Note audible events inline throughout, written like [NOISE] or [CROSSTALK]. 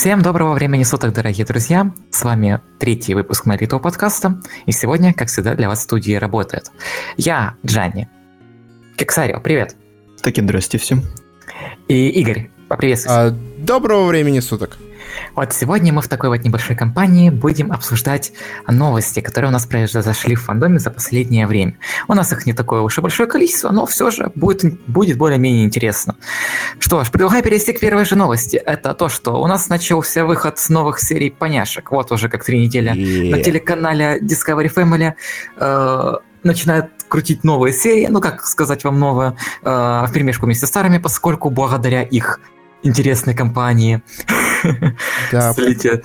Всем доброго времени суток, дорогие друзья! С вами третий выпуск Марито подкаста, и сегодня, как всегда, для вас в студии работает я, Джанни, Кексарио, привет! Таки здрасте всем. И Игорь, поприветствуйся. А, доброго времени суток. Вот сегодня мы в такой вот небольшой компании будем обсуждать новости, которые у нас произошли в фандоме за последнее время. У нас их не такое уж и большое количество, но все же будет, будет более-менее интересно. Что ж, предлагаю перейти к первой же новости. Это то, что у нас начался выход новых серий поняшек. Вот уже как три недели yeah. на телеканале Discovery Family э, начинают крутить новые серии, ну как сказать вам новое, э, в перемешку вместе с старыми, поскольку благодаря их интересной компании. Да, Слите,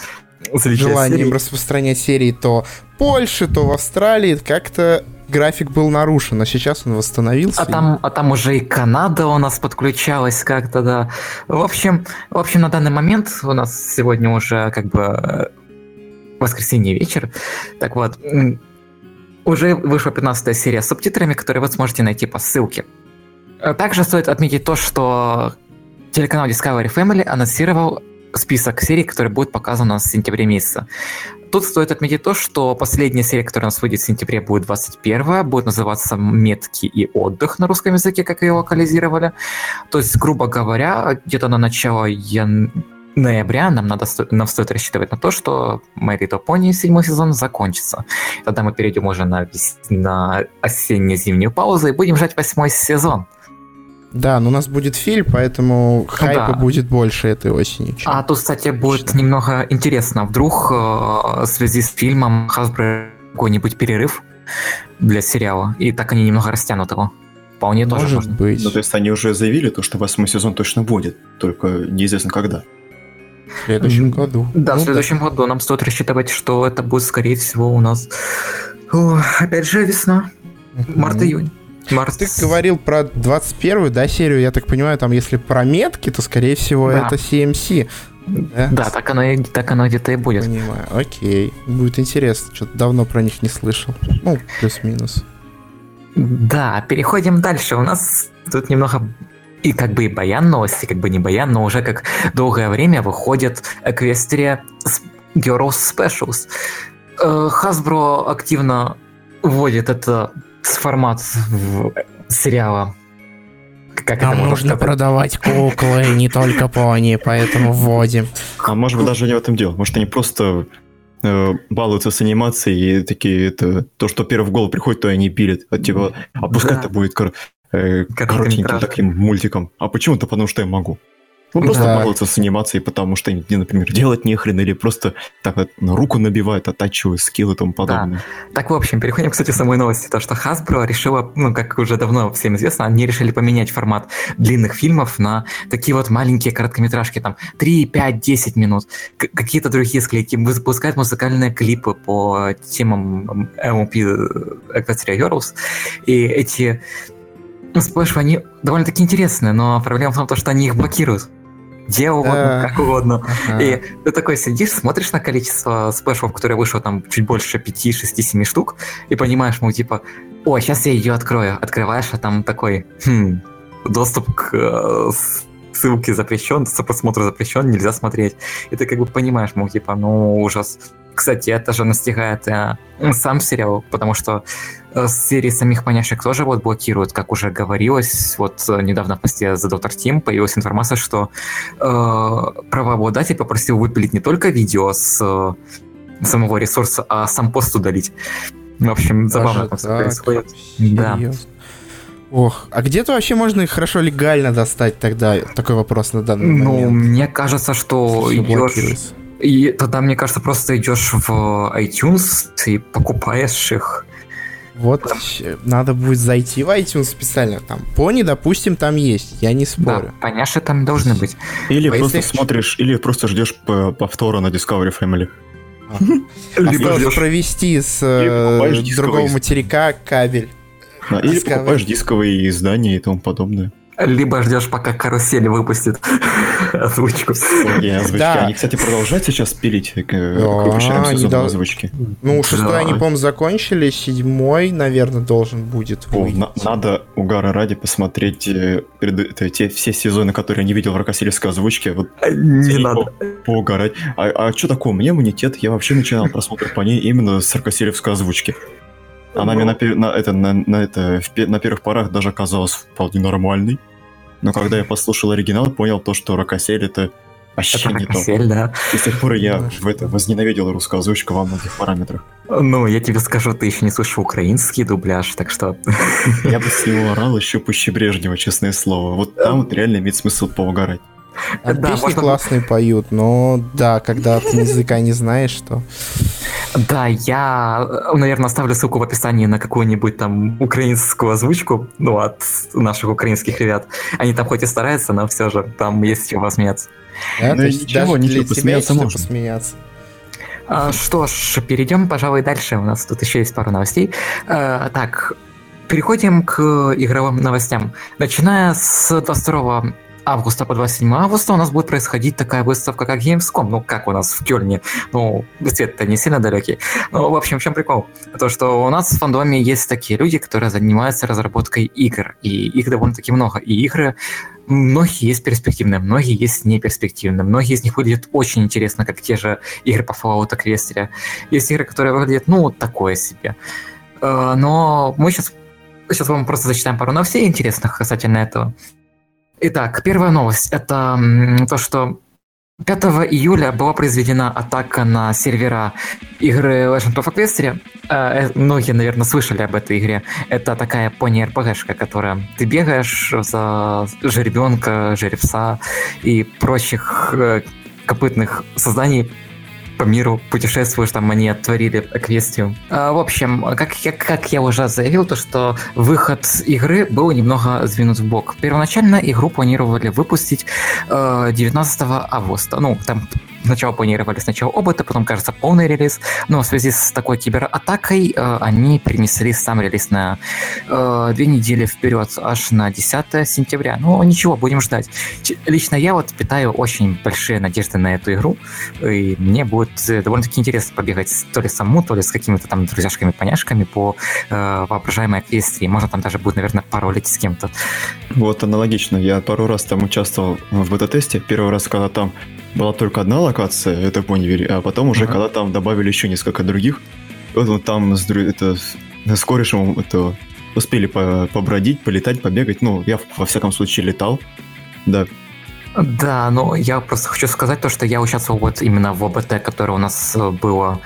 желанием серии. распространять серии то в Польше, то в Австралии, как-то график был нарушен, а сейчас он восстановился. А там, а там уже и Канада у нас подключалась как-то, да. В общем, в общем, на данный момент у нас сегодня уже как бы э, воскресенье вечер. Так вот, уже вышла 15 серия с субтитрами, которые вы сможете найти по ссылке. Также стоит отметить то, что телеканал Discovery Family анонсировал список серий, которые будут показаны у нас в сентябре месяце. Тут стоит отметить то, что последняя серия, которая у нас выйдет в сентябре, будет 21 будет называться «Метки и отдых» на русском языке, как ее локализировали. То есть, грубо говоря, где-то на начало ян... ноября нам, надо, нам стоит рассчитывать на то, что Мэри Пони седьмой сезон закончится. Тогда мы перейдем уже на, на осенне-зимнюю паузу и будем ждать восьмой сезон. Да, но у нас будет фильм, поэтому хайпа да. будет больше этой осенью. А тут, кстати, будет Что? немного интересно. Вдруг э, в связи с фильмом Hasbro какой-нибудь перерыв для сериала, и так они немного растянут его. Вполне Может тоже можно. быть. Ну, то есть они уже заявили то, что восьмой сезон точно будет, только неизвестно когда. В следующем году. Да, ну, в следующем да. году нам стоит рассчитывать, что это будет, скорее всего, у нас... О, опять же, весна. Март-июнь. Марс. Ты говорил про 21-ю, да, серию, я так понимаю, там если про метки, то, скорее всего, да. это CMC. Да? да, так оно, и, так оно где-то и будет. Понимаю, окей. Будет интересно, что-то давно про них не слышал. Ну, плюс-минус. Да, переходим дальше. У нас тут немного и как бы и баян новости, как бы не баян, но уже как долгое время выходит Equestria Girls Specials. Э, Hasbro активно вводит это формат сериала. Как Нам это нужно сказать? продавать куклы, не только пони, поэтому вводим. А может быть даже не в этом дело. Может они просто э, балуются с анимацией и такие, это то, что первый в голову приходит, то они пилят. А, типа, а пускай да. это будет кор- э, коротеньким таким мультиком. А почему-то потому, что я могу. Ну, просто да. балуются с анимацией, потому что, например, делать нехрен, или просто так на руку набивают, оттачивают скиллы и тому подобное. Да. Так, в общем, переходим, кстати, к самой новости. То, что Hasbro решила, ну, как уже давно всем известно, они решили поменять формат длинных фильмов на такие вот маленькие короткометражки, там, 3, 5, 10 минут. Какие-то другие склейки. Выпускают музыкальные клипы по темам MLP Equestria Girls. И эти сплэши, они довольно-таки интересные, но проблема в том, что они их блокируют где угодно, как угодно. И ты такой сидишь, смотришь на количество сплэшев, которые вышло там чуть больше 5, 6, 7 штук, и понимаешь, ну, типа, о, сейчас я ее открою. Открываешь, а там такой, хм, доступ к э, ссылке запрещен, доступ просмотру запрещен, нельзя смотреть. И ты как бы понимаешь, мол, типа, ну, ужас. Кстати, это же настигает э, сам сериал, потому что э, серии самих поняшек тоже вот блокируют, как уже говорилось. Вот э, недавно в посте за Доктор Тим появилась информация, что э, правообладатель попросил выпилить не только видео с э, самого ресурса, а сам пост удалить. В общем, забавно там все происходит. Да. Ох, а где-то вообще можно их хорошо легально достать тогда? Такой вопрос на данный ну, момент. Ну, мне кажется, что идешь и тогда, мне кажется, просто идешь в iTunes и покупаешь их. Вот, надо будет зайти в iTunes специально. Там пони, допустим, там есть, я не спорю. Да, поняши там должны быть. Или а просто смотришь, или просто ждешь повтора на Discovery Family. Либо провести с э, другого материка кабель. Или покупаешь дисковые издания и тому подобное. Либо ждешь, пока карусель выпустит [LAUGHS] озвучку. озвучки. Да. Они, кстати, продолжают сейчас пилить э, к выпущенным сезонам озвучки. Ну, шестой они, по-моему, закончили, седьмой, наверное, должен будет О, на- надо угара ради посмотреть э, те, все сезоны, которые я не видел в ракосельской озвучке. Вот, не надо. Поугарать. А, а что такое? Меня иммунитет. Я вообще начинал просмотр по ней именно с ракосельевской озвучки. Она мне на, на, это, на, на, это, на первых порах даже казалась вполне нормальной. Но когда я послушал оригинал, понял то, что Рокосель это вообще это не Рокосель, то. да. И с тех пор я в это возненавидел русскую озвучку во многих параметрах. Ну, я тебе скажу, ты еще не слышал украинский дубляж, так что... Я бы с него [LAUGHS] орал еще пуще Брежнева, честное слово. Вот там вот реально имеет смысл поугарать. А да, песни можно... классные поют, но да, когда ты языка не знаешь, то... Да, я, наверное, оставлю ссылку в описании на какую-нибудь там украинскую озвучку, ну, от наших украинских ребят. Они там хоть и стараются, но все же там есть чем посмеяться. Да, ну, ничего, ничего, посмеяться можно. Посмеяться. А, что ж, перейдем, пожалуй, дальше. У нас тут еще есть пару новостей. А, так, переходим к игровым новостям. Начиная с 22 августа по 27 августа у нас будет происходить такая выставка, как Gamescom. Ну, как у нас в Кёльне. Ну, свет-то не сильно далекий. Ну, в общем, в чем прикол? То, что у нас в фандоме есть такие люди, которые занимаются разработкой игр. И их довольно-таки много. И игры многие есть перспективные, многие есть неперспективные, многие из них выглядят очень интересно, как те же игры по Fallout Equestria. Есть игры, которые выглядят, ну, такое себе. Э, но мы сейчас, сейчас вам просто зачитаем пару новостей интересных касательно этого. Итак, первая новость. Это то, что 5 июля была произведена атака на сервера игры Legend of Equestria. Э, многие, наверное, слышали об этой игре. Это такая пони-РПГшка, которая ты бегаешь за жеребенка, жеребца и прочих э, копытных созданий по миру путешествуешь, там они творили Эквестию. А, в общем, как я, как я уже заявил, то что выход игры был немного сдвинут в бок. Первоначально игру планировали выпустить 19 э, августа. Ну, там Сначала планировали сначала оботы, потом, кажется, полный релиз. Но в связи с такой кибератакой э, они перенесли сам релиз на э, две недели вперед, аж на 10 сентября. Ну, ничего, будем ждать. Ч- лично я вот питаю очень большие надежды на эту игру, и мне будет э, довольно-таки интересно побегать то ли саму, то ли с какими-то там друзьяшками-поняшками по э, воображаемой Эквестрии. Можно там даже будет, наверное, пару лет с кем-то. Вот аналогично. Я пару раз там участвовал в бета-тесте. Первый раз, когда там была только одна локация, это в Боннивере, а потом уже, ага. когда там добавили еще несколько других, вот там с, это, с корешем это, успели по, побродить, полетать, побегать. Ну, я во всяком случае летал, да. Да, но я просто хочу сказать то, что я участвовал вот именно в ОБТ, которое у нас было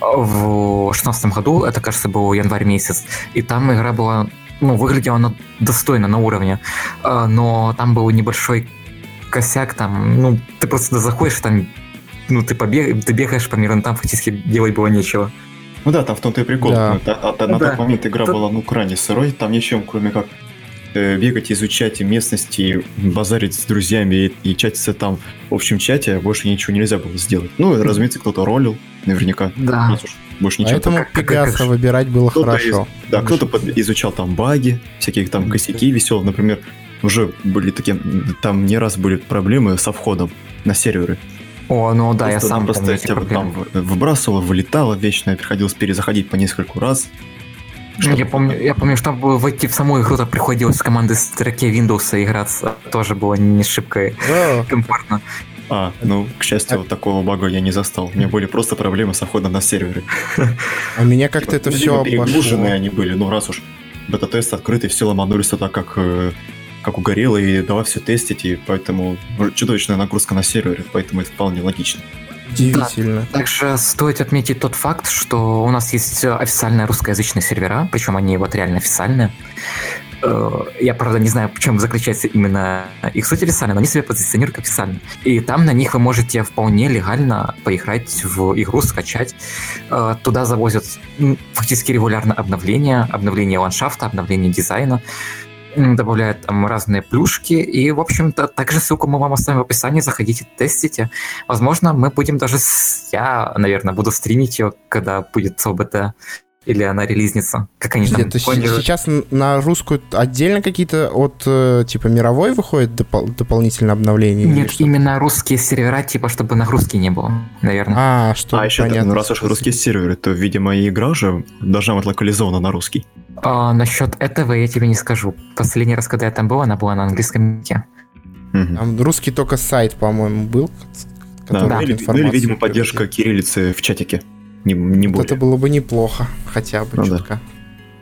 в 16 году, это, кажется, был январь месяц, и там игра была, ну, выглядела она достойно, на уровне, а, но там был небольшой косяк там, ну, ты просто заходишь там, ну, ты, побег, ты бегаешь по миру, там фактически делать было нечего. Ну да, там в том-то и прикол. Да. На, на, на да. тот момент игра да. была, ну, крайне сырой, там ничем, кроме как э, бегать, изучать местности, базарить с друзьями и, и чатиться там в общем чате, больше ничего нельзя было сделать. Ну, разумеется, кто-то ролил, наверняка. Да. Больше ничего. Поэтому Пегаса выбирать было хорошо. Из, да, кто-то изучал там баги, всякие там косяки веселые, например, уже были такие, там не раз были проблемы со входом на серверы. О, ну да, просто, я сам просто тебя там выбрасывало, вылетало вечно, приходилось перезаходить по нескольку раз. Что я помню, я помню, чтобы войти в саму игру, так приходилось с командой строке Windows играться. Тоже было не шибко комфортно. А, ну, к счастью, вот такого бага я не застал. У меня были просто проблемы со входом на серверы. А меня как-то это все обошло. они были, ну раз уж бета-тест открытый, все ломанулись туда как э, как угорело, и давай все тестить, и поэтому чудовищная нагрузка на сервере, поэтому это вполне логично. Удивительно. Да. Также стоит отметить тот факт, что у нас есть официальные русскоязычные сервера, причем они вот реально официальные. Э, я, правда, не знаю, в чем заключается именно их суть официально, но они себя позиционируют как официально. И там на них вы можете вполне легально поиграть в игру, скачать. Э, туда завозят фактически регулярно обновления, обновления ландшафта, обновления дизайна добавляет там разные плюшки. И, в общем-то, также ссылку мы вам оставим в описании. Заходите, тестите. Возможно, мы будем даже... Я, наверное, буду стримить ее, когда будет ОБТ. Или она релизнится? Как они Подожди, там то сейчас на русскую отдельно какие-то от э, типа мировой выходят допол- дополнительные обновления? Нет, именно русские сервера, типа, чтобы нагрузки не было, наверное. А, что А еще, понятно, ну, раз уж русские серверы, то, видимо, и игра уже должна быть локализована на русский. А, насчет этого я тебе не скажу. Последний раз, когда я там был, она была на английском языке. Угу. Там русский только сайт, по-моему, был. Да, да. Или, или, видимо, поддержка кириллицы в чатике. Не, не вот это было бы неплохо, хотя бы ну, чутка.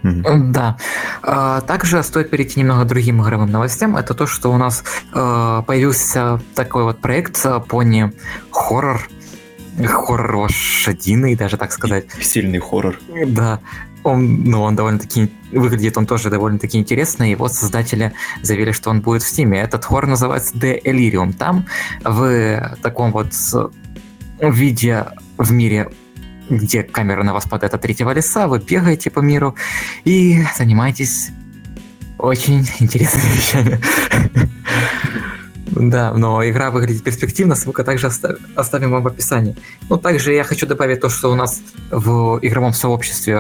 Да. да. А, также стоит перейти немного к другим игровым новостям. Это то, что у нас а, появился такой вот проект Pony Horror. Хоррор лошадиный, даже так сказать. Сильный хоррор. Да. Он, ну, он довольно-таки выглядит, он тоже довольно-таки интересный. Его создатели заявили, что он будет в Стиме. Этот хоррор называется The Elirium. Там в таком вот виде в мире где камера на вас падает от третьего леса, вы бегаете по миру и занимаетесь очень интересными [LAUGHS] вещами. Да, но игра выглядит перспективно, ссылка также оставим вам в описании. Ну, также я хочу добавить то, что у нас в игровом сообществе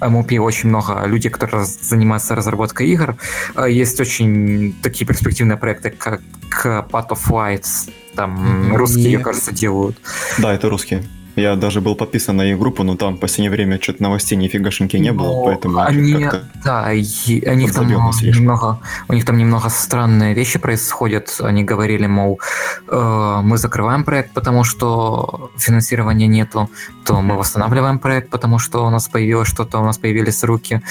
MOP очень много людей, которые занимаются разработкой игр. А, есть очень такие перспективные проекты, как Path of Lights, там русские, Нет. кажется, делают. Да, это русские. Я даже был подписан на их группу, но там в последнее время что-то новостей нифигашеньки не было, но поэтому они, да, и, у них там немного, у них там немного странные вещи происходят. Они говорили, мол, э, мы закрываем проект, потому что финансирования нету, то мы восстанавливаем проект, потому что у нас появилось что-то, у нас появились руки.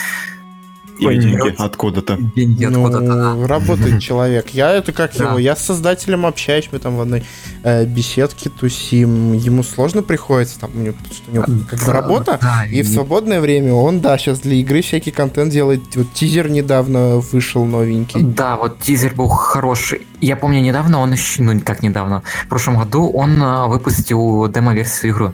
Или деньги откуда-то. Деньги ну, откуда-то. Работает человек. Я это как да. его, я с создателем общаюсь, мы там в одной э, беседке тусим. Ему сложно приходится, там у него, у него как бы работа, да, и, и в свободное время он, да, сейчас для игры всякий контент делает. Вот тизер недавно вышел новенький. Да, вот тизер был хороший. Я помню, недавно он еще, ну как недавно, в прошлом году он э, выпустил демо-версию игры.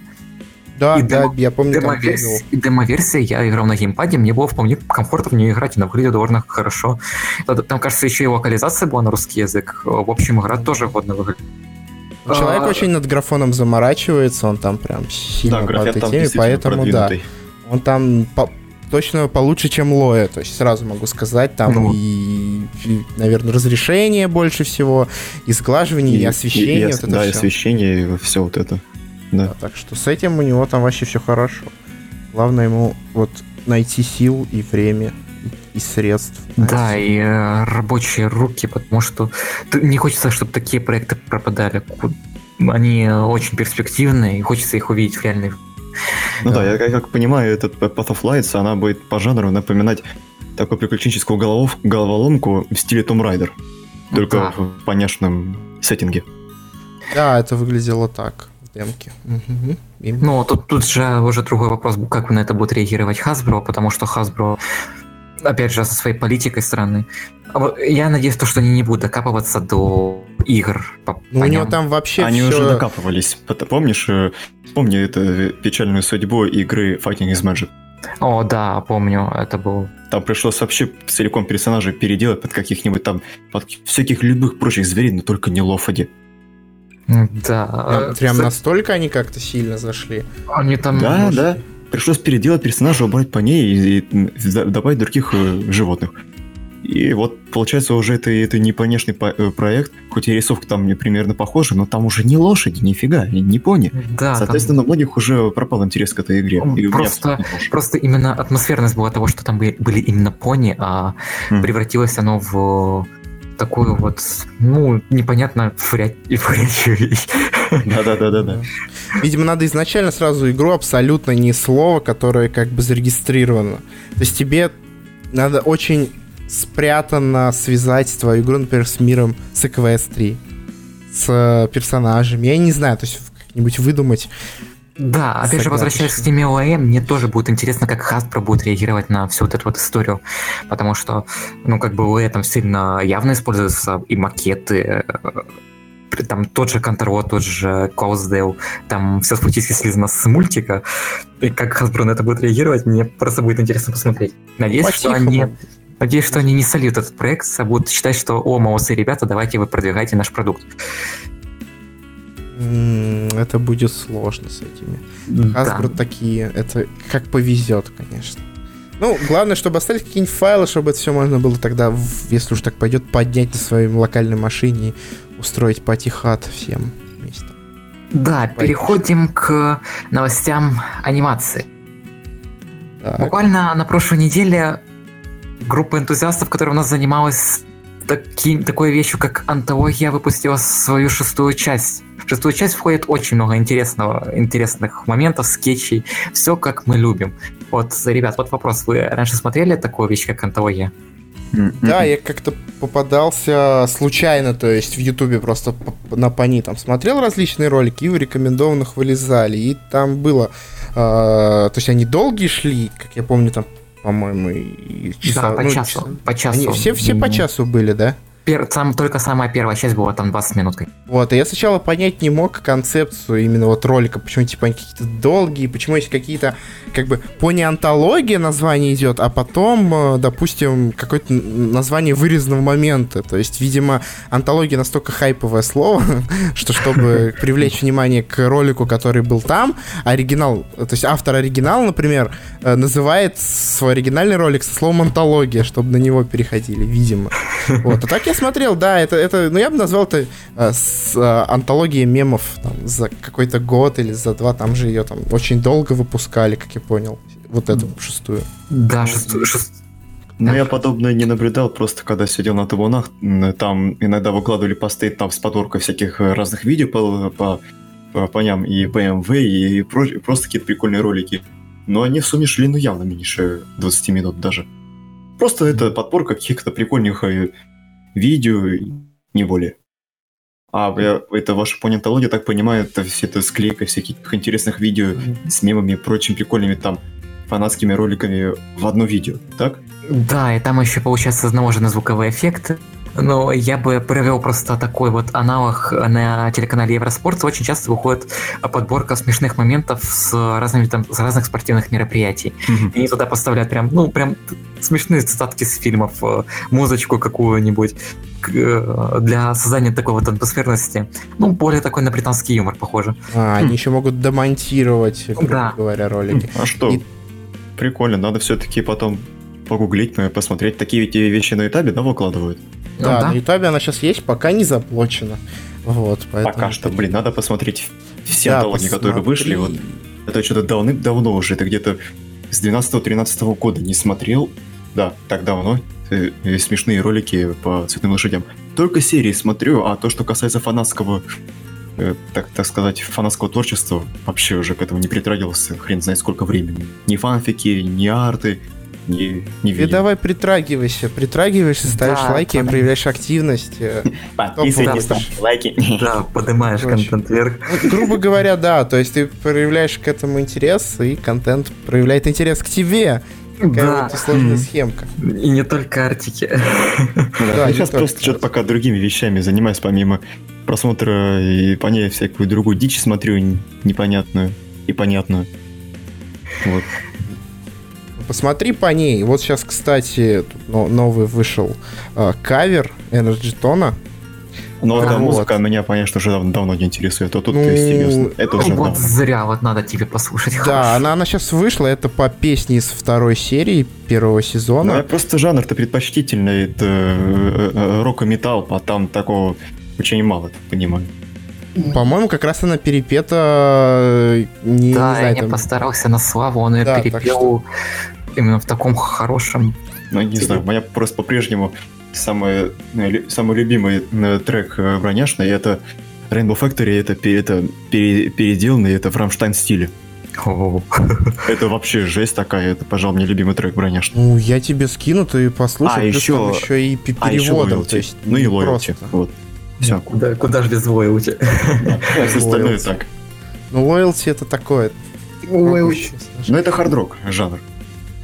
Да, и да, демо, я помню, демо-версия, демо-версия, я играл на геймпаде, мне было вполне комфортно в нее играть, она выглядит довольно хорошо. Там, кажется, еще и локализация была на русский язык. В общем, игра тоже годно выглядит. Человек а... очень над графоном заморачивается, он там прям сильно да, по этой теме, поэтому да. Он там по точно получше, чем Лоя. То есть сразу могу сказать, там ну. и, и, наверное, разрешение больше всего, и сглаживание, и, и освещение. И, и, вот да, все. и освещение, и все вот это. Да. Так что с этим у него там вообще все хорошо. Главное ему вот найти сил и время и средств. Да, и э, рабочие руки, потому что не хочется, чтобы такие проекты пропадали. Они очень перспективные, и хочется их увидеть в реальной ну да, да я как понимаю, этот Path of Lights, она будет по жанру напоминать такую приключенческую головов, головоломку в стиле Tomb Raider. Только да. в понятном сеттинге. Да, это выглядело так демки. Угу. Ну, тут, тут же уже другой вопрос, как на это будет реагировать Hasbro, потому что Hasbro, опять же, со своей политикой страны. А я надеюсь, то, что они не будут докапываться до игр. По, ну, у него там вообще Они все... уже докапывались. Помнишь, э, помню эту печальную судьбу игры Fighting is Magic? О, да, помню, это был... Там пришлось вообще целиком персонажей переделать под каких-нибудь там, под всяких любых прочих зверей, но только не Лофади. Да. Прям, прям настолько они как-то сильно зашли. Они там... Да, может... да. Пришлось переделать персонажа, убрать по ней и, и добавить других э, животных. И вот получается уже это, это не понешний э, проект, хоть и рисовка там мне примерно похожа, но там уже не лошади, нифига, не пони. Да, Соответственно, там... у многих уже пропал интерес к этой игре. И просто, просто именно атмосферность была того, что там были именно пони, а mm. превратилось оно в такую вот, ну, непонятно врячую вещь. Да-да-да-да-да. Видимо, надо изначально сразу игру абсолютно не слово, которое как бы зарегистрировано. То есть тебе надо очень спрятанно связать твою игру, например, с миром, с Equestri, с персонажами. Я не знаю, то есть как-нибудь выдумать да, опять же, возвращаясь к теме ОЭМ, мне тоже будет интересно, как Hasbro будет реагировать на всю вот эту вот историю, потому что, ну, как бы ОЭ там сильно явно используются и макеты, э, там тот же Контрол, тот же Клаусдейл, там все фактически слизано с мультика, и как Hasbro на это будет реагировать, мне просто будет интересно посмотреть. Надеюсь, что они... Надеюсь, что они не сольют этот проект, а будут считать, что, о, молодцы ребята, давайте вы продвигайте наш продукт. Это будет сложно с этими. Hasbro да. такие, это как повезет, конечно. Ну, главное, чтобы остались какие-нибудь файлы, чтобы это все можно было тогда, если уж так пойдет, поднять на своей локальной машине и устроить патихат всем вместе. Да, Пойдешь. переходим к новостям анимации. Так. Буквально на прошлой неделе группа энтузиастов, которая у нас занималась таким, такой вещью, как антология, выпустила свою шестую часть. В шестую часть входит очень много интересного, интересных моментов, скетчей, все как мы любим. Вот, ребят, вот вопрос, вы раньше смотрели такую вещь, как антология? Да, я как-то попадался случайно, то есть в Ютубе просто на пани там смотрел различные ролики и в рекомендованных вылезали. И там было... Э, то есть они долгие шли, как я помню, там по-моему, и часа. Да, по ну, часу. Часа. По часу. Они все, все по часу были, да? Пер, там только самая первая часть была там 20 минут. Вот, и я сначала понять не мог концепцию именно вот ролика, почему типа они какие-то долгие, почему есть какие-то, как бы, по неонтологии название идет, а потом, э, допустим, какое-то название вырезанного момента. То есть, видимо, антология настолько хайповое слово, [LAUGHS] что чтобы [LAUGHS] привлечь внимание к ролику, который был там, оригинал, то есть автор оригинала, например, э, называет свой оригинальный ролик со словом антология, чтобы на него переходили, видимо. [LAUGHS] Вот, а так я смотрел, да, это, это ну я бы назвал это э, с, э, антологией мемов там, за какой-то год или за два, там же ее там очень долго выпускали, как я понял, вот эту шестую. Да, шестую, шестую. Ну, я подобное не наблюдал, просто когда сидел на табунах, там иногда выкладывали посты там с подборкой всяких разных видео по, по, по поням и BMW, и про, просто какие-то прикольные ролики. Но они в сумме шли, ну, явно меньше 20 минут даже. Просто это подборка каких-то прикольных э, видео, не более. А это ваша понятология, так понимаю, это все это склейка всяких интересных видео с мемами и прочими прикольными там фанатскими роликами в одно видео, так? Да, и там еще получается наложены звуковые эффекты, но я бы провел просто такой вот аналог на телеканале Евроспорт. Очень часто выходит подборка смешных моментов с разными там с разных спортивных мероприятий. Mm-hmm. И они туда поставляют прям, ну, прям смешные цитатки с фильмов, э, музычку какую-нибудь э, для создания такой вот атмосферности. Ну, более такой на британский юмор похоже. А, они еще могут демонтировать, грубо да. говоря, ролики. А что? И... Прикольно, надо все-таки потом погуглить, посмотреть. Такие вещи на этапе, да, выкладывают? Да, ну, да, на Ютубе она сейчас есть, пока не заблочена. Вот, поэтому... Пока что, блин, надо посмотреть все да, антологии, посмотри. которые вышли. Вот. Это что-то давным-давно уже, это где-то с 12-13 года не смотрел. Да, так давно. Э, э, смешные ролики по цветным лошадям. Только серии смотрю, а то, что касается фанатского э, так, так сказать, фанатского творчества, вообще уже к этому не притрагивался хрен знает сколько времени. Ни фанфики, ни арты, не, не видел. Ты давай притрагивайся, притрагиваешься, ставишь да, лайки, под... проявляешь активность. Э, [LAUGHS] Подписывайтесь, ставьте лайки. [LAUGHS] Да, поднимаешь контент вверх. Ну, грубо говоря, да, то есть ты проявляешь к этому интерес, и контент проявляет интерес к тебе. Такая да. вот сложная схемка. И не только артики. Да, я сейчас просто что-то пока другими вещами занимаюсь, помимо просмотра и по ней всякую другую дичь смотрю непонятную и понятную. Вот. Посмотри по ней. Вот сейчас, кстати, тут новый вышел э, кавер Energy Tone. Эта вот. музыка меня, конечно, уже давно, давно не интересует. А тут ну, серьезно. Это уже вот давно. зря, вот надо тебе послушать. Да, она, она сейчас вышла. Это по песне из второй серии первого сезона. Ну, просто жанр-то предпочтительный. Это э, э, рок и металл, а там такого очень мало, так понимаю. По-моему, как раз она перепета э, не, да, не знаю, я там... постарался на славу, он ее да, перепел именно в таком хорошем... Ну, не знаю, у меня просто по-прежнему самый, э, самый любимый э, трек э, броняшный, это Rainbow Factory, это, это пере, переделанный, это в Рамштайн стиле. [LAUGHS] Это вообще жесть такая, это, пожалуй, мне любимый трек броняшный. Ну, я тебе скину, ты послушай, а еще, еще и переводом. А еще то есть, ну и лоялти, вот. Все. Куда, куда же без лоялти? Остальное так. Ну, лоялти это такое. Ну, это хард-рок жанр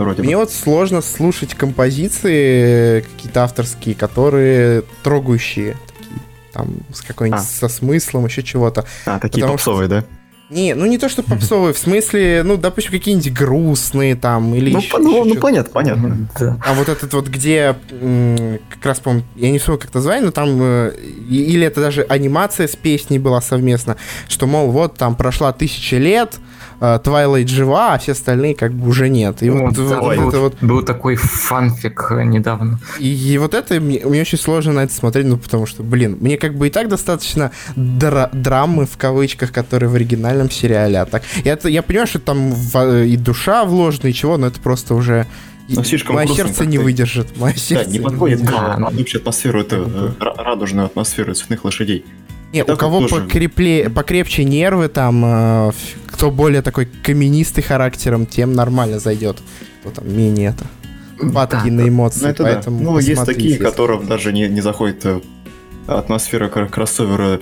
вроде Мне бы. вот сложно слушать композиции какие-то авторские, которые трогающие. Такие, там, с какой-нибудь а. со смыслом, еще чего-то. А, такие Потому попсовые, что... да? Не, ну не то, что попсовые, в смысле, ну, допустим, какие-нибудь грустные там, или Ну, еще, по- ну, еще ну, что-то. понятно, понятно. Да. А вот этот вот, где как раз, по я не вспомню, как это название, но там, э, или это даже анимация с песней была совместно, что, мол, вот там прошла тысяча лет, э, Твайлайт жива, а все остальные как бы уже нет. И вот, Вот, вот был, это вот был такой фанфик э, недавно. И, и вот это мне, мне очень сложно на это смотреть, ну потому что, блин, мне как бы и так достаточно дра- драмы в кавычках, которые в оригинальном сериале, а так я, это, я понимаю, что там в- и душа вложена, и чего, но это просто уже Ну, слишком мое грустно сердце не выдержит, мое Да, сердце не подходит Да, к ну- общей атмосферу, это э, ра- радужную атмосферу цветных лошадей. Не, у кого тоже. покрепле, покрепче нервы, там, э, кто более такой каменистый характером, тем нормально зайдет. Кто там менее это падки Да, на эмоции, Ну, это поэтому да. Ну, есть такие, если- которым даже не, не заходит э, атмосфера кр- кроссовера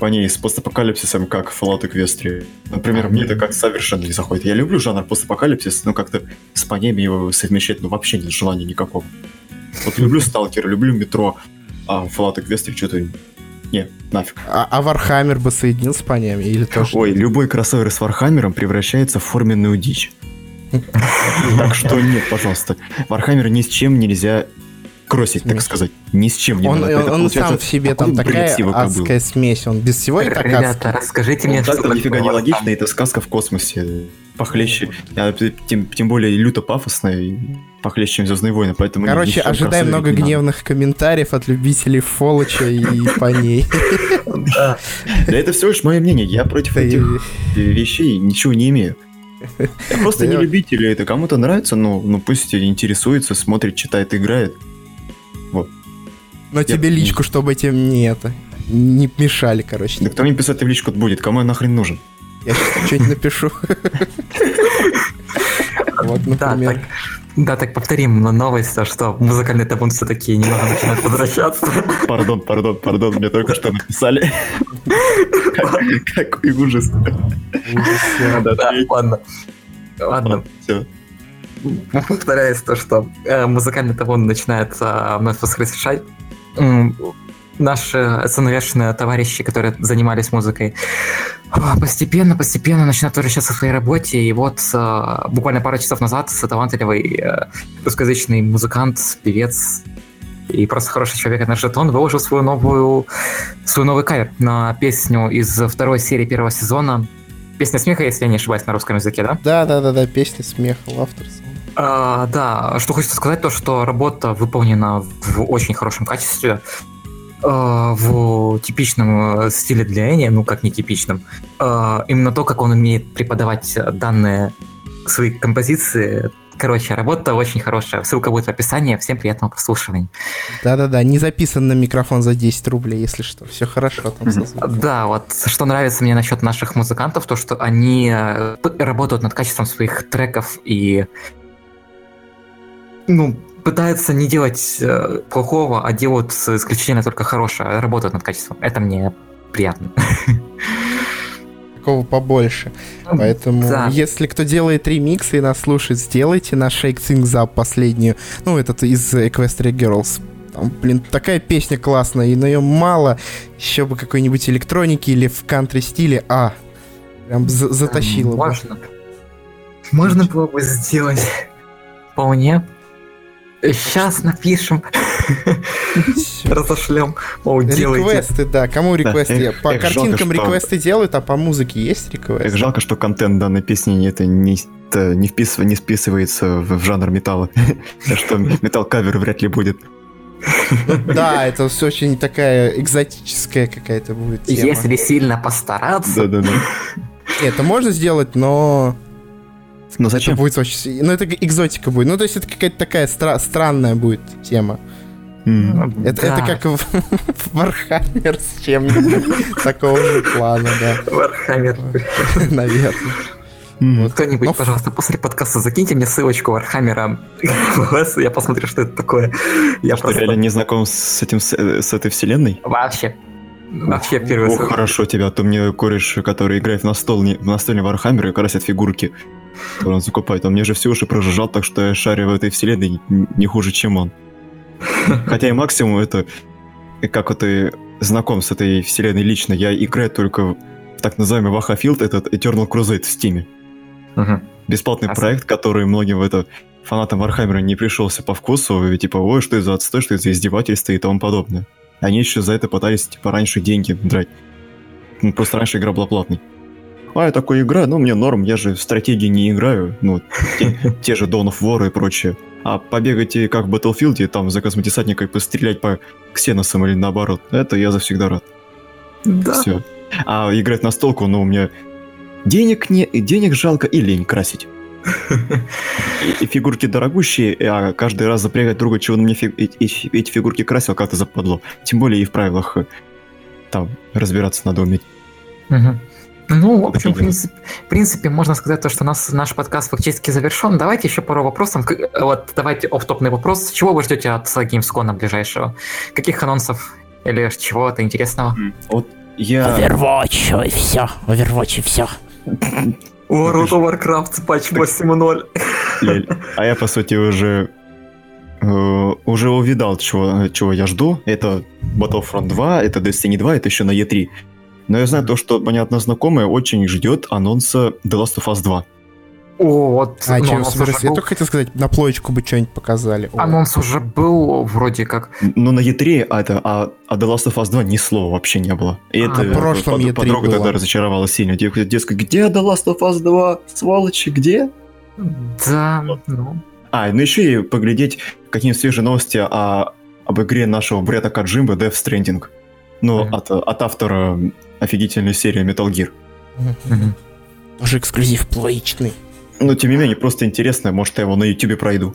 по ней с постапокалипсисом, как Fallout Equestria. Например, мне это как совершенно не заходит. Я люблю жанр постапокалипсис, но как-то с понями его совмещать, ну, вообще нет желания никакого. Вот люблю Сталкер, люблю Метро, а Fallout Equestria что-то... Не, нафиг. А, а Warhammer бы соединился с понями или тоже? Ой, любой кроссовер с Warhammer'ом превращается в форменную дичь. [LAUGHS] Так что нет, пожалуйста. Warhammer ни с чем нельзя кроссить, так сказать. Ни с чем не Он, надо. он- Это он сам в себе там такая адская смесь, он без всего и так Ребята, расскажите мне, что нифига такое не логично, это сказка в космосе. Похлеще. А, Тем, тем более люто пафосная и похлеще, чем Звездные войны, поэтому... Короче, кроссоверить много гневных комментариев от любителей Фолоча и поней. Да. Да это всего лишь мое мнение, я против этих вещей ничего не имею. Я просто не любитель это. Кому-то нравится, ну, ну пусть интересуется, смотрит, читает, играет. Но тебе личку, чтобы этим не это не мешали, короче. Да кто мне писать в личку будет? Кому я нахрен нужен? Я сейчас что-нибудь напишу. Вот, Да, например. так, да, так повторим но новость, то, что музыкальный табун все-таки немного начинает возвращаться. Пардон, пардон, пардон, мне только что написали. Как- Какой ужас. Да, ладно. Ладно, Всё. повторяется то, что э, музыкальный табун начинает вновь воскрешать. Наши СНГшные товарищи, которые занимались музыкой, постепенно, постепенно начинают возвращаться в своей работе. И вот э, буквально пару часов назад талантливый э, русскоязычный музыкант, певец и просто хороший человек Energy Jeton выложил свою новую, свой новый кавер на песню из второй серии первого сезона. Песня смеха, если я не ошибаюсь, на русском языке, да? Да, да, да, да, песня смеха, Laughter. А, да, что хочется сказать, то, что работа выполнена в очень хорошем качестве, а, в типичном э, стиле для Эни, ну как не типичном. А, именно то, как он умеет преподавать данные свои композиции. Короче, работа очень хорошая. Ссылка будет в описании. Всем приятного прослушивания. Да-да-да, не записан на микрофон за 10 рублей, если что. Все хорошо там. Да, вот что нравится мне насчет наших музыкантов, то что они э, работают над качеством своих треков и ну, пытаются не делать э, плохого, а делают исключительно только хорошее, работают над качеством. Это мне приятно. [LAUGHS] Такого побольше. Поэтому, Да. если кто делает ремиксы и нас слушает, сделайте на Shake Things Up последнюю. Ну, этот из Equestria Girls. Там, блин, такая песня классная, и на нее мало. Еще бы какой-нибудь электроники или в кантри стиле. А, прям за- затащило бы. Можно. Можно было бы сделать вполне. Сейчас напишем, разошлем. Делайте. Реквесты, да. Кому реквесты? эх, по эх, жалко, картинкам что- реквесты делают, а по музыке есть реквесты? жалко, что контент данной песни не- это не, это не, вписыв- не вписывается в, в жанр металла. [LAUGHS] Так что металл-кавер вряд ли будет. Да, это всё очень такая экзотическая какая-то будет тема. Если сильно постараться, Да-да-да. Это можно сделать, но Но это зачем? будет очень... Ну, это экзотика будет. Ну, то есть это какая-то такая стра- странная будет тема. М. Это, Да. это как в, [LAUGHS] в Warhammer с чем-нибудь такого же плана, да, Warhammer. [LAUGHS] наверное. Вот. Кто-нибудь, Ну, пожалуйста, после подкаста закиньте мне ссылочку [LAUGHS] Warhammer'а я посмотрю, что это такое. Я Что, просто реально не знаком с этим с, с этой вселенной? вообще, вообще первый О, хорошо тебя, а то мне кореш, который играет в, настол, в настольный Warhammer и красит фигурки, он закупает. Он мне же все уши прожужжал, так что я шарю в этой вселенной не хуже, чем он. [LAUGHS] Хотя и максимум это, как и знаком с этой вселенной лично, я играю только так называемый Вахафилд, этот Eternal Crusade в Steam. Угу. Бесплатный проект, который многим в это фанатам Warhammer'а не пришелся по вкусу, и типа, ой, что это за отстой, что это за издевательство и тому подобное. Они еще за это пытались, типа, раньше деньги драть. Ну, просто раньше игра была платной. А, я такой игра, ну, мне норм, я же в стратегии не играю, ну, те, [LAUGHS] те же Dawn of War и прочее. А побегать и как в Battlefield, там за космодесантника и пострелять по ксеносам или наоборот, это я завсегда рад. Да. Все. А играть на столку, ну, у меня денег, не, денег жалко и лень красить. [LAUGHS] И, и фигурки дорогущие, а каждый раз запрягать друга, чего он мне фиг, эти, эти фигурки красил, как-то западло. Тем более и в правилах э, там разбираться надо уметь. Угу. Ну, в общем, в принципе, в принципе, можно сказать то, что у нас наш подкаст фактически завершен. Давайте еще пару вопросов. Вот давайте офтопный вопрос. Чего вы ждете от Gamescom ближайшего? Каких анонсов или чего-то интересного? Вот я... Overwatch, и все. Overwatch, и все. World of Warcraft патч 8.0. А я, по сути, уже э, уже увидал, чего, чего я жду. Это Battlefront 2, это Destiny 2, это еще на E3. Но я знаю то, что, понятно, знакомая очень ждет анонса The Last of Us 2. О, вот. А, что, в смысле, я только хотел сказать, на плоечку бы что-нибудь показали. О. Анонс уже был вроде как. Ну, на E3, а, это, а, а The Last of Us 2 ни слова вообще не было. И а, это в прошлом под, E3 подруга было. тогда разочаровалась сильно. Дескать, где The Last of Us 2? Сволочи, где? Да, вот. ну. А, ну еще и поглядеть, какие свежие новости о, об игре нашего брата Каджимба Death Stranding. Ну, mm-hmm. от, от автора офигительной серии Metal Gear. Тоже эксклюзив плоичный. Но тем не менее, просто интересно, может, я его на Ютубе пройду.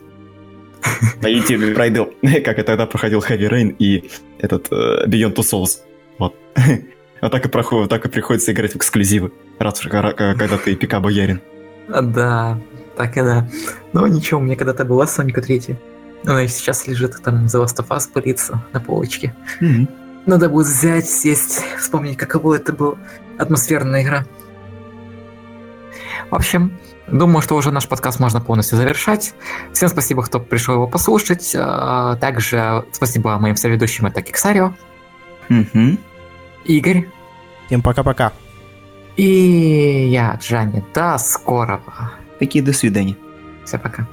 На Ютубе пройду, [LAUGHS] как я тогда проходил Heavy Rain и этот uh, Beyond Two Souls. Вот. [LAUGHS] А так и, проходит, так и приходится играть в эксклюзивы, раз когда ты пика боярин. Да, так и да. Но ничего, у меня когда-то была Соника 3. Она сейчас лежит там за Last of Us пылится на полочке. Mm-hmm. Надо будет взять, сесть, вспомнить, каково это было. Атмосферная игра. В общем, думаю, что уже наш подкаст можно полностью завершать. Всем спасибо, кто пришел его послушать. А, также спасибо моим соведущим, это Киксарио. Угу. Игорь. Всем пока-пока. И я, Джани. До скорого. Такие до свидания. Все, пока.